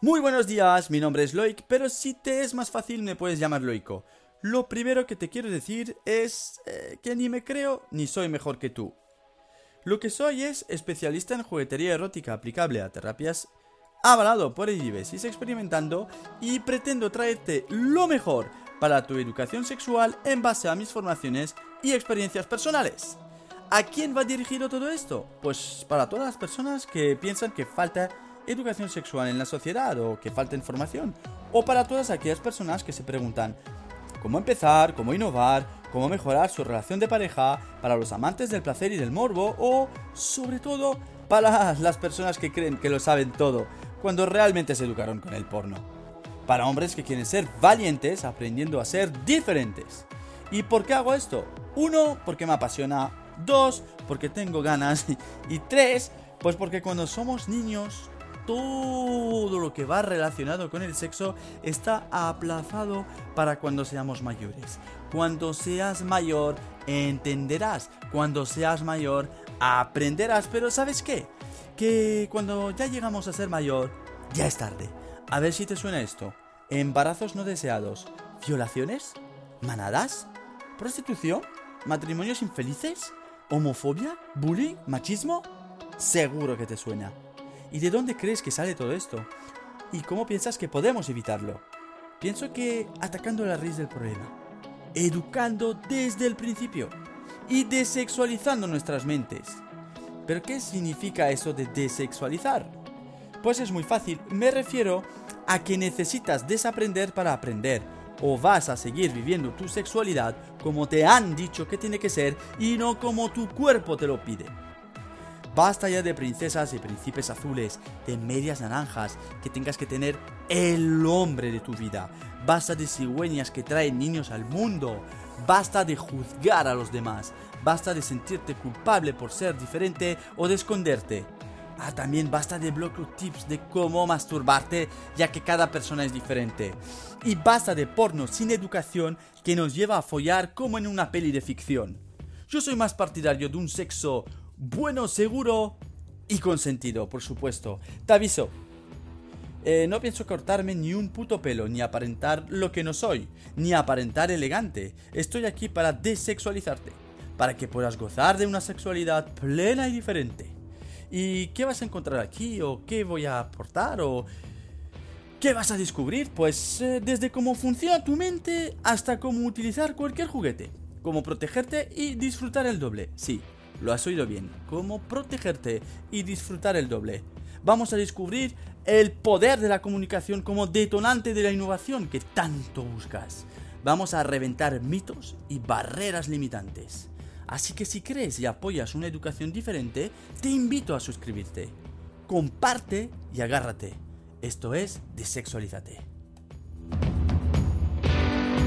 Muy buenos días, mi nombre es Loic, pero si te es más fácil me puedes llamar Loico. Lo primero que te quiero decir es eh, que ni me creo ni soy mejor que tú. Lo que soy es especialista en juguetería erótica aplicable a terapias, avalado por IBESIS experimentando y pretendo traerte lo mejor para tu educación sexual en base a mis formaciones y experiencias personales. ¿A quién va dirigido todo esto? Pues para todas las personas que piensan que falta educación sexual en la sociedad o que falta información. O para todas aquellas personas que se preguntan cómo empezar, cómo innovar, cómo mejorar su relación de pareja, para los amantes del placer y del morbo o, sobre todo, para las personas que creen que lo saben todo, cuando realmente se educaron con el porno. Para hombres que quieren ser valientes aprendiendo a ser diferentes. ¿Y por qué hago esto? Uno, porque me apasiona. Dos, porque tengo ganas. Y tres, pues porque cuando somos niños todo lo que va relacionado con el sexo está aplazado para cuando seamos mayores. Cuando seas mayor, entenderás. Cuando seas mayor, aprenderás. Pero ¿sabes qué? Que cuando ya llegamos a ser mayor, ya es tarde. A ver si te suena esto. Embarazos no deseados. ¿Violaciones? ¿Manadas? ¿Prostitución? ¿Matrimonios infelices? ¿Homofobia? ¿Bullying? ¿Machismo? Seguro que te suena. ¿Y de dónde crees que sale todo esto? ¿Y cómo piensas que podemos evitarlo? Pienso que atacando la raíz del problema, educando desde el principio y desexualizando nuestras mentes. ¿Pero qué significa eso de desexualizar? Pues es muy fácil, me refiero a que necesitas desaprender para aprender, o vas a seguir viviendo tu sexualidad como te han dicho que tiene que ser y no como tu cuerpo te lo pide. Basta ya de princesas y príncipes azules, de medias naranjas, que tengas que tener el hombre de tu vida. Basta de cigüeñas que traen niños al mundo. Basta de juzgar a los demás. Basta de sentirte culpable por ser diferente o de esconderte. Ah, también basta de bloque tips de cómo masturbarte, ya que cada persona es diferente. Y basta de porno sin educación que nos lleva a follar como en una peli de ficción. Yo soy más partidario de un sexo bueno, seguro y consentido, por supuesto. Te aviso. Eh, no pienso cortarme ni un puto pelo, ni aparentar lo que no soy, ni aparentar elegante. Estoy aquí para desexualizarte, para que puedas gozar de una sexualidad plena y diferente. ¿Y qué vas a encontrar aquí? ¿O qué voy a aportar? ¿O qué vas a descubrir? Pues eh, desde cómo funciona tu mente hasta cómo utilizar cualquier juguete, cómo protegerte y disfrutar el doble. Sí, lo has oído bien. Cómo protegerte y disfrutar el doble. Vamos a descubrir el poder de la comunicación como detonante de la innovación que tanto buscas. Vamos a reventar mitos y barreras limitantes. Así que si crees y apoyas una educación diferente, te invito a suscribirte. Comparte y agárrate. Esto es Desexualízate.